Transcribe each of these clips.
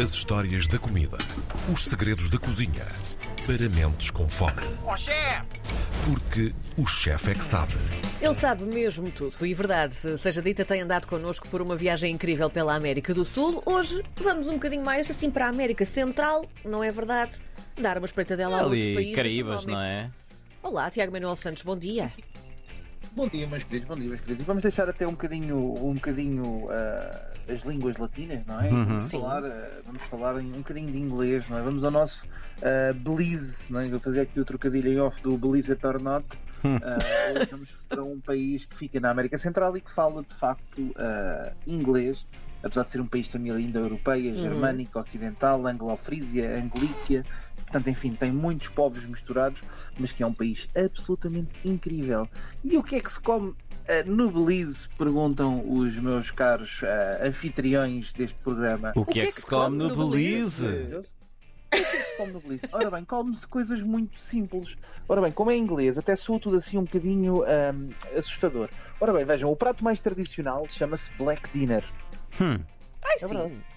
As histórias da comida. Os segredos da cozinha. Para mentes com fome. Ó chefe! Porque o chefe é que sabe. Ele sabe mesmo tudo e verdade, seja dita, tem andado connosco por uma viagem incrível pela América do Sul. Hoje vamos um bocadinho mais assim para a América Central, não é verdade? Dar uma espreitadela a outro Ali, país. mas Caraíbas, não é? Olá, Tiago Manuel Santos, bom dia. Bom dia, meus queridos, bom dia, meus queridos. E vamos deixar até um bocadinho, um bocadinho ah, as línguas latinas, não é? Vamos, Sim. falar, ah, vamos falar um bocadinho de inglês, não é? Vamos ao nosso ah, Belize, não é? Eu vou fazer aqui o trocadilho em off do Belize et or not. Ah, hoje vamos para um país que fica na América Central e que fala de facto ah, inglês, apesar de ser um país de família indo-europeia, germânica, ocidental, anglo-frísia, anglíquia. Portanto, enfim, tem muitos povos misturados, mas que é um país absolutamente incrível. E o que é que se come eh, no Belize? Perguntam os meus caros eh, anfitriões deste programa. O que é que se come no Belize? O que é que se come no Belize? Ora bem, come-se coisas muito simples. Ora bem, como é inglês, até soa tudo assim um bocadinho ahm, assustador. Ora bem, vejam, o prato mais tradicional chama-se Black Dinner. Hum, Ai, É sim. verdade.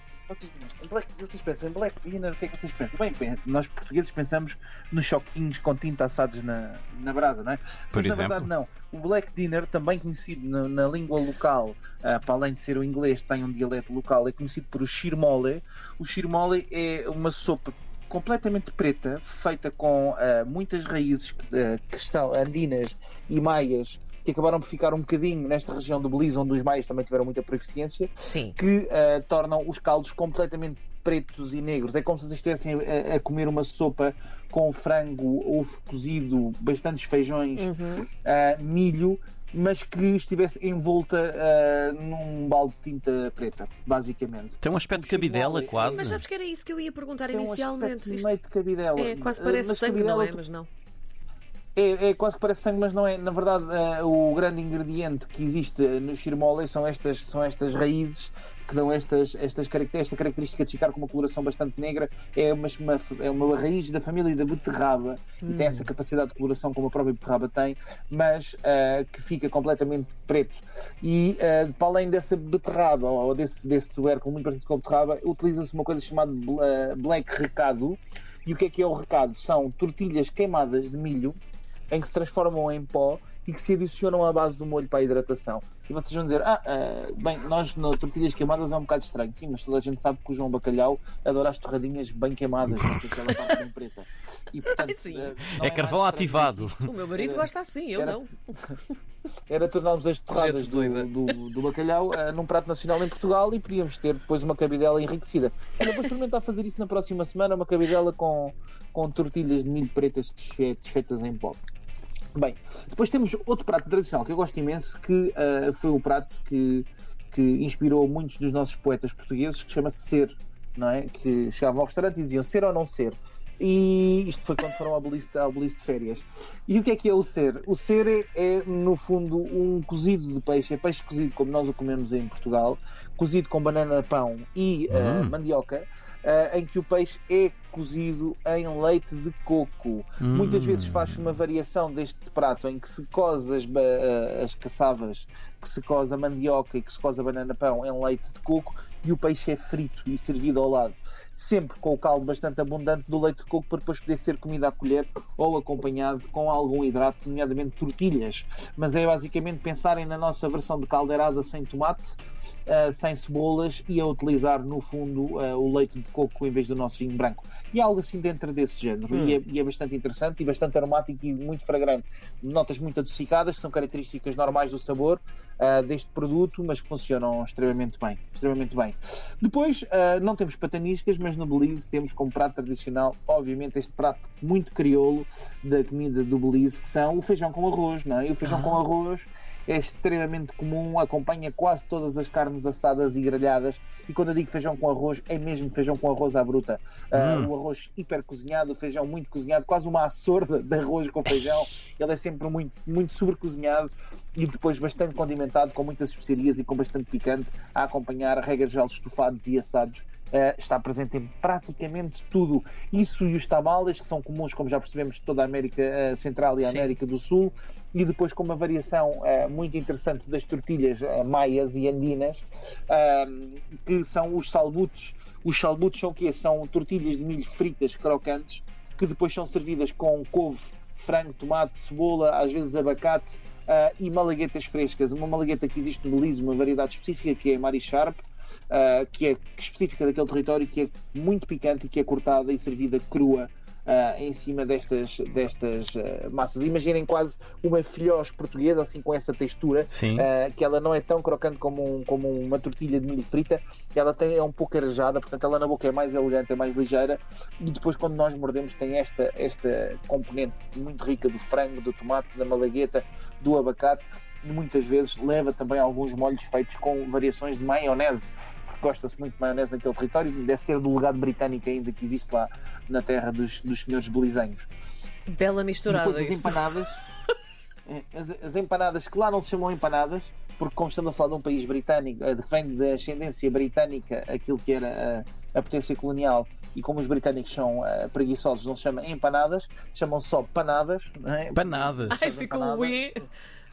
Em Black, vocês pensam, em Black Dinner, o que é que vocês pensam? Bem, bem, nós portugueses pensamos nos choquinhos com tinta assados na, na brasa, não é? Por Mas na exemplo? verdade não. O Black Dinner, também conhecido na, na língua local, ah, para além de ser o inglês, tem um dialeto local, é conhecido por o shirmole. O shirmole é uma sopa completamente preta, feita com ah, muitas raízes que, ah, que estão andinas e maias, que acabaram por ficar um bocadinho nesta região do Belize, onde os maias também tiveram muita proficiência Sim. que eh, tornam os caldos completamente pretos e negros. É como se vocês estivessem a, a comer uma sopa com frango, ovo cozido, bastantes feijões, Uhum. eh, milho, mas que estivesse envolta eh, num balde de tinta preta, basicamente. tem um aspecto de cabidela Mas quase. Mas sabes que era isso que eu ia perguntar Tem um inicialmente. aspecto Isto meio de cabidela. é, quase parece mas sangue, não cabidela é? Mas não. É, é quase que parece sangue, mas não é. Na verdade, eh, o grande ingrediente que existe no shirmole são estas, são estas raízes que dão estas, estas esta característica de ficar com uma coloração bastante negra. É uma, uma- é uma raiz da família da beterraba e tem essa capacidade de coloração como a própria beterraba tem, mas eh, que fica completamente preto. E eh, para além dessa beterraba ou desse, desse tubérculo muito parecido com a beterraba, utiliza-se uma coisa chamada bl- eh, black recado. E o que é que é o recado? São tortilhas queimadas de milho em que se transformam em pó e que se adicionam à base do molho para a hidratação. E vocês vão dizer, ah, ah, bem, nós na tortilhas queimadas é um bocado estranho. Sim, mas toda a gente sabe que o João Bacalhau adora as torradinhas bem queimadas, com aquela parte bem preta. E, portanto, Sim. ah, não É carvão ativado. O meu marido Era- gosta assim, eu era- não. Era tornarmos as torradas do, do, do bacalhau ah, num prato nacional em Portugal e podíamos ter depois uma cabidela enriquecida. Olha, vou experimentar fazer isso na próxima semana, uma cabidela com, com tortilhas de milho pretas desfe- desfeitas em pó. Bem, depois temos outro prato tradicional que eu gosto imenso, que ah, foi o prato que, que inspirou muitos dos nossos poetas portugueses, que chama-se Ser, não é? Que chegavam ao restaurante e diziam ser ou não ser. E isto foi quando foram ao Belize, ao Belize de férias. E o que é que é o ser? O ser é, é, no fundo, um cozido de peixe, é peixe cozido como nós o comemos em Portugal, cozido com banana pão e ah, Hum. mandioca, ah, em que o peixe é cozido em leite de coco. Muitas Hum. vezes faz uma variação deste prato em que se cose as, ah, as caçavas, que se cose a mandioca e que se cose a banana pão em leite de coco e o peixe é frito e servido ao lado. Sempre com o caldo bastante abundante do leite de coco para depois poder ser comido à colher ou acompanhado com algum hidrato, nomeadamente tortilhas. Mas é basicamente pensarem na nossa versão de caldeirada sem tomate, ah, sem cebolas e a utilizar no fundo ah, o leite de coco em vez do nosso vinho branco. E algo assim dentro desse género. E, é, e é bastante interessante e bastante aromático e muito fragrante. Notas muito adocicadas, que são características normais do sabor ah, deste produto, mas que funcionam extremamente bem. Extremamente bem. Depois, não temos pataniscas, mas no Belize temos como prato tradicional, obviamente, este prato muito crioulo da comida do Belize, que são o feijão com arroz, não é? E o feijão com arroz é extremamente comum, acompanha quase todas as carnes assadas e grelhadas. E quando eu digo feijão com arroz, é mesmo feijão com arroz à bruta. Ah, Hum. O arroz hiper cozinhado, o feijão muito cozinhado, quase uma açorda de arroz com feijão. Ele é sempre muito, muito sobrecozinhado e depois bastante condimentado, com muitas especiarias e com bastante picante, a acompanhar geral estofados e assados eh, está presente em praticamente tudo. Isso e os tamales, que são comuns, como já percebemos, de toda a América eh, Central e a Sim. América do Sul, e depois com uma variação eh, muito interessante das tortilhas maias e andinas, ah, que são os salbutes. Os salbutes são o quê? São tortilhas de milho fritas, crocantes, que depois são servidas com couve, frango, tomate, cebola, às vezes abacate ah, e malaguetas frescas. Uma malagueta que existe no Belize, uma variedade específica que é Mari Sharp, ah, que é específica daquele território, que é muito picante e que é cortada e servida crua. Ah, em cima destas, destas ah, massas. Imaginem quase uma filhós portuguesa, assim com essa textura, ah, que ela não é tão crocante como, um- como uma tortilha de milho frita, ela tem, é um pouco arejada, portanto ela na boca é mais elegante, é mais ligeira, e depois quando nós mordemos tem esta, esta componente muito rica do frango, do tomate, da malagueta, do abacate, muitas vezes leva também alguns molhos feitos com variações de maionese, gosta-se muito de maionese naquele território, deve ser do legado britânico ainda que existe lá na terra dos, dos senhores belizenhos. Bela misturada. Depois as empanadas. eh, As, as empanadas que lá não se chamam empanadas, porque como estamos a falar de um país britânico, eh, que vem da ascendência britânica, aquilo que era a, a potência colonial, e como os britânicos são eh, preguiçosos, não se chama empanadas, chamam só panadas. Não é? Panadas. Ai, ficou um E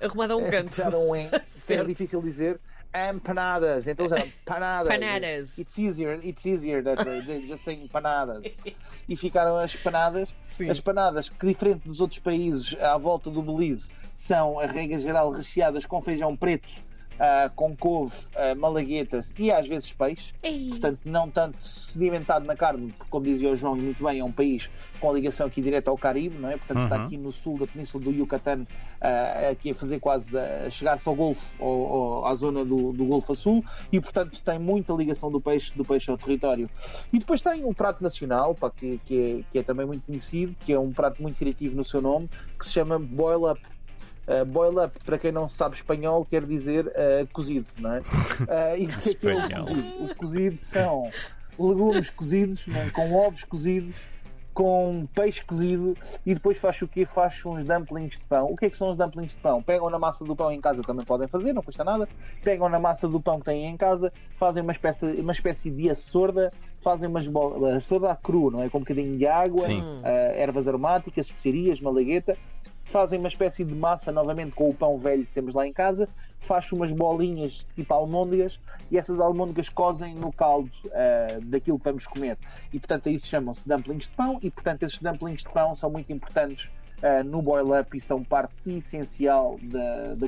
arrumado a um canto. Puxaram um E, é difícil dizer. Empanadas, então já panadas. Panadas. It's easier, it's easier that they, they just say panadas. E ficaram as panadas. Sim. As panadas, que diferente dos outros países à volta do Belize, são, a regra geral, recheadas com feijão preto, ah, com couve, ah, malaguetas e às vezes peixe. Ei. Portanto, não tanto sedimentado na carne, porque, como dizia o João, e muito bem, é um país com ligação aqui direta ao Caribe, não é? Portanto, está Uhum. aqui no sul da península do Yucatán, ah, aqui a fazer quase a chegar-se ao Golfo, ou, ou à zona do, do Golfo Sul, e portanto tem muita ligação do peixe, do peixe ao território. E depois tem um prato nacional, pá, que, que, é, que é também muito conhecido, que é um prato muito criativo no seu nome, que se chama Boil Up. Uh, boil up, para quem não sabe espanhol, quer dizer uh, cozido, não é? Uh, e o que é que é o cozido? O cozido são legumes cozidos, é? com ovos cozidos, com peixe cozido e depois faz o quê? Faz uns dumplings de pão. O que é que são os dumplings de pão? Pegam na massa do pão em casa, também podem fazer, não custa nada. Pegam na massa do pão que têm em casa, fazem uma espécie, uma espécie de açorda, fazem umas bolas, açorda cru, não é? Com um bocadinho de água, uh, ervas aromáticas, especiarias, malagueta. Fazem uma espécie de massa novamente com o pão velho que temos lá em casa, faz umas bolinhas tipo almôndegas e essas almôndegas cozem no caldo ah, daquilo que vamos comer. E portanto se chamam-se dumplings de pão e portanto esses dumplings de pão são muito importantes ah, no boil up e são parte essencial da, da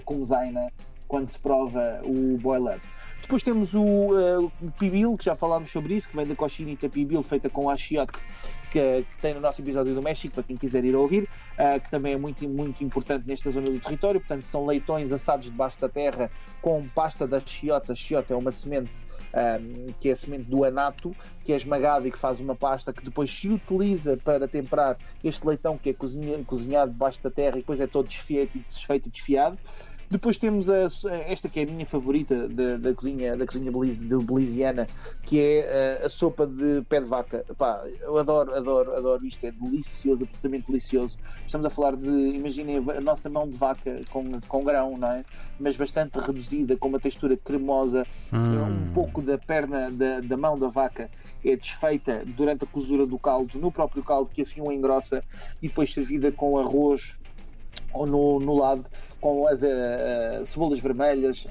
quando se prova o boil up. Depois temos o, ah, o pibil, que já falámos sobre isso, que vem da cochinita pibil feita com achiote, que, que tem no nosso episódio do México, para quem quiser ir ouvir, ah, que também é muito, muito importante nesta zona do território. Portanto, são leitões assados debaixo da terra com pasta da chiota. A chiota é uma semente ahm, que é a semente do anato, que é esmagada e que faz uma pasta que depois se utiliza para temperar este leitão que é cozinha- cozinhado debaixo da terra e depois é todo desfeito, desfeito e desfiado. Depois temos a- esta que é a minha favorita da, da cozinha, da cozinha beliziana, que é a, a sopa de pé de vaca. Epá, eu adoro, adoro, adoro isto, é delicioso, absolutamente delicioso. Estamos a falar de, imaginem a nossa mão de vaca com, com grão, não é? Mas bastante reduzida, com uma textura cremosa, Hum. um pouco da perna da, da mão da vaca é desfeita durante a cozura do caldo, no próprio caldo, que assim o engrossa, e depois servida com arroz ou no, no lado com as eh, cebolas vermelhas, uh,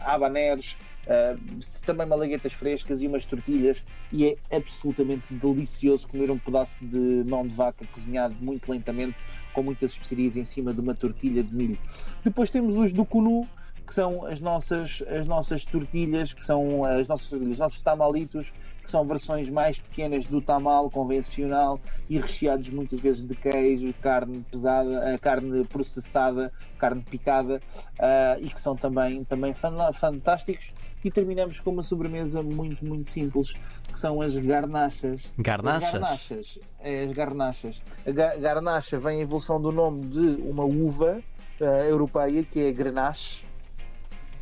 habaneros, eh, também malaguetas frescas e umas tortilhas e é absolutamente delicioso comer um pedaço de mão de vaca cozinhado muito lentamente com muitas especiarias em cima de uma tortilha de milho. Depois temos os do cunu, que são as nossas, as nossas tortilhas, que são as nossas os nossos tamalitos, que são versões mais pequenas do tamal convencional e recheados muitas vezes de queijo, carne pesada, eh, carne processada, carne picada ah, e que são também, também fan- fantásticos. E terminamos com uma sobremesa muito, muito simples, que são as garnachas. As Garnachas? garnachas. É, as garnachas. A ga- garnacha vem a evolução do nome de uma uva eh, europeia que é grenache.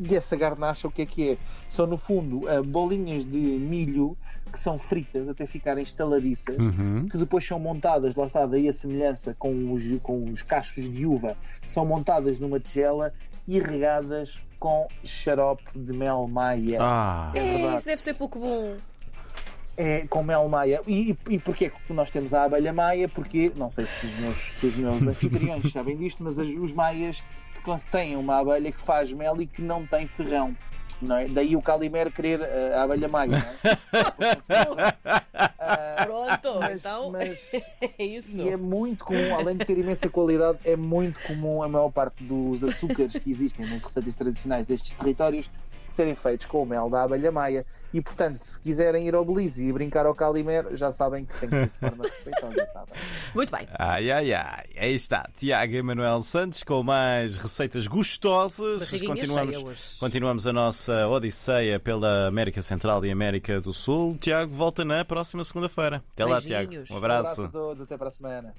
E essa garnacha o que é que é? São no fundo eh, bolinhas de milho que são fritas até ficarem estaladiças, Uhum. que depois são montadas, lá está, daí a semelhança com os, com os cachos de uva, são montadas numa tigela e regadas com xarope de mel maia. Ah, É É, isso deve ser pouco bom. É com mel maia. E, e porquê que nós temos a abelha maia? Porque, não sei se os meus, se os meus anfitriões sabem disto, mas as- os maias têm uma abelha que faz mel e que não tem ferrão. Não é? Daí o Calimero querer eh, a abelha maia. Não é? Ah, Pronto, mas, então mas- é isso. e é muito comum, além de ter imensa qualidade, é muito comum a maior parte dos açúcares que existem nas receitas tradicionais destes territórios serem feitos com o mel da abelha maia. E portanto, se quiserem ir ao Belize e brincar ao Calimero, já sabem que tem que ser de forma respeitosa. Tá bem? Muito bem. Ai, ai, ai. Aí está, Tiago Emanuel Santos com mais receitas gostosas. Continuamos, continuamos a nossa odisseia pela América Central e América do Sul. Tiago volta na próxima segunda-feira. Até lá, Tiago. Um Um abraço abraço. a todos, até para a semana.